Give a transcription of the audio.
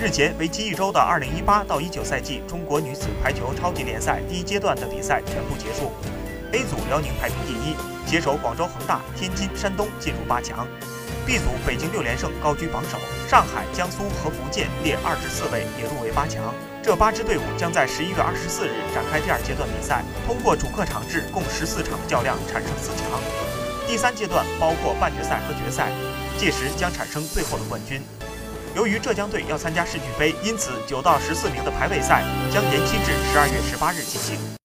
日前，为期一周的2018到19赛季中国女子排球超级联赛第一阶段的比赛全部结束。A 组辽宁排名第一，携手广州恒大、天津、山东进入八强。B 组北京六连胜高居榜首，上海、江苏和福建列二至四位也入围八强。这八支队伍将在十一月二十四日展开第二阶段比赛，通过主客场制共十四场较量产生四强。第三阶段包括半决赛和决赛，届时将产生最后的冠军。由于浙江队要参加世俱杯，因此九到十四名的排位赛将延期至十二月十八日进行。